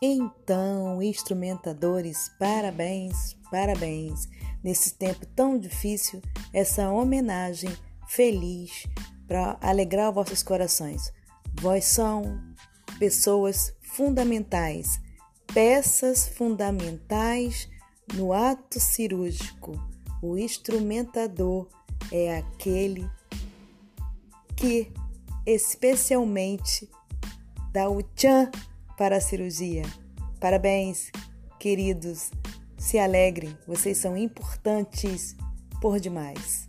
Então, instrumentadores, parabéns, parabéns. Nesse tempo tão difícil, essa homenagem feliz para alegrar vossos corações. Vós são pessoas fundamentais, peças fundamentais no ato cirúrgico. O instrumentador é aquele que especialmente dá o tchan para a cirurgia. Parabéns, queridos. Se alegrem, vocês são importantes por demais.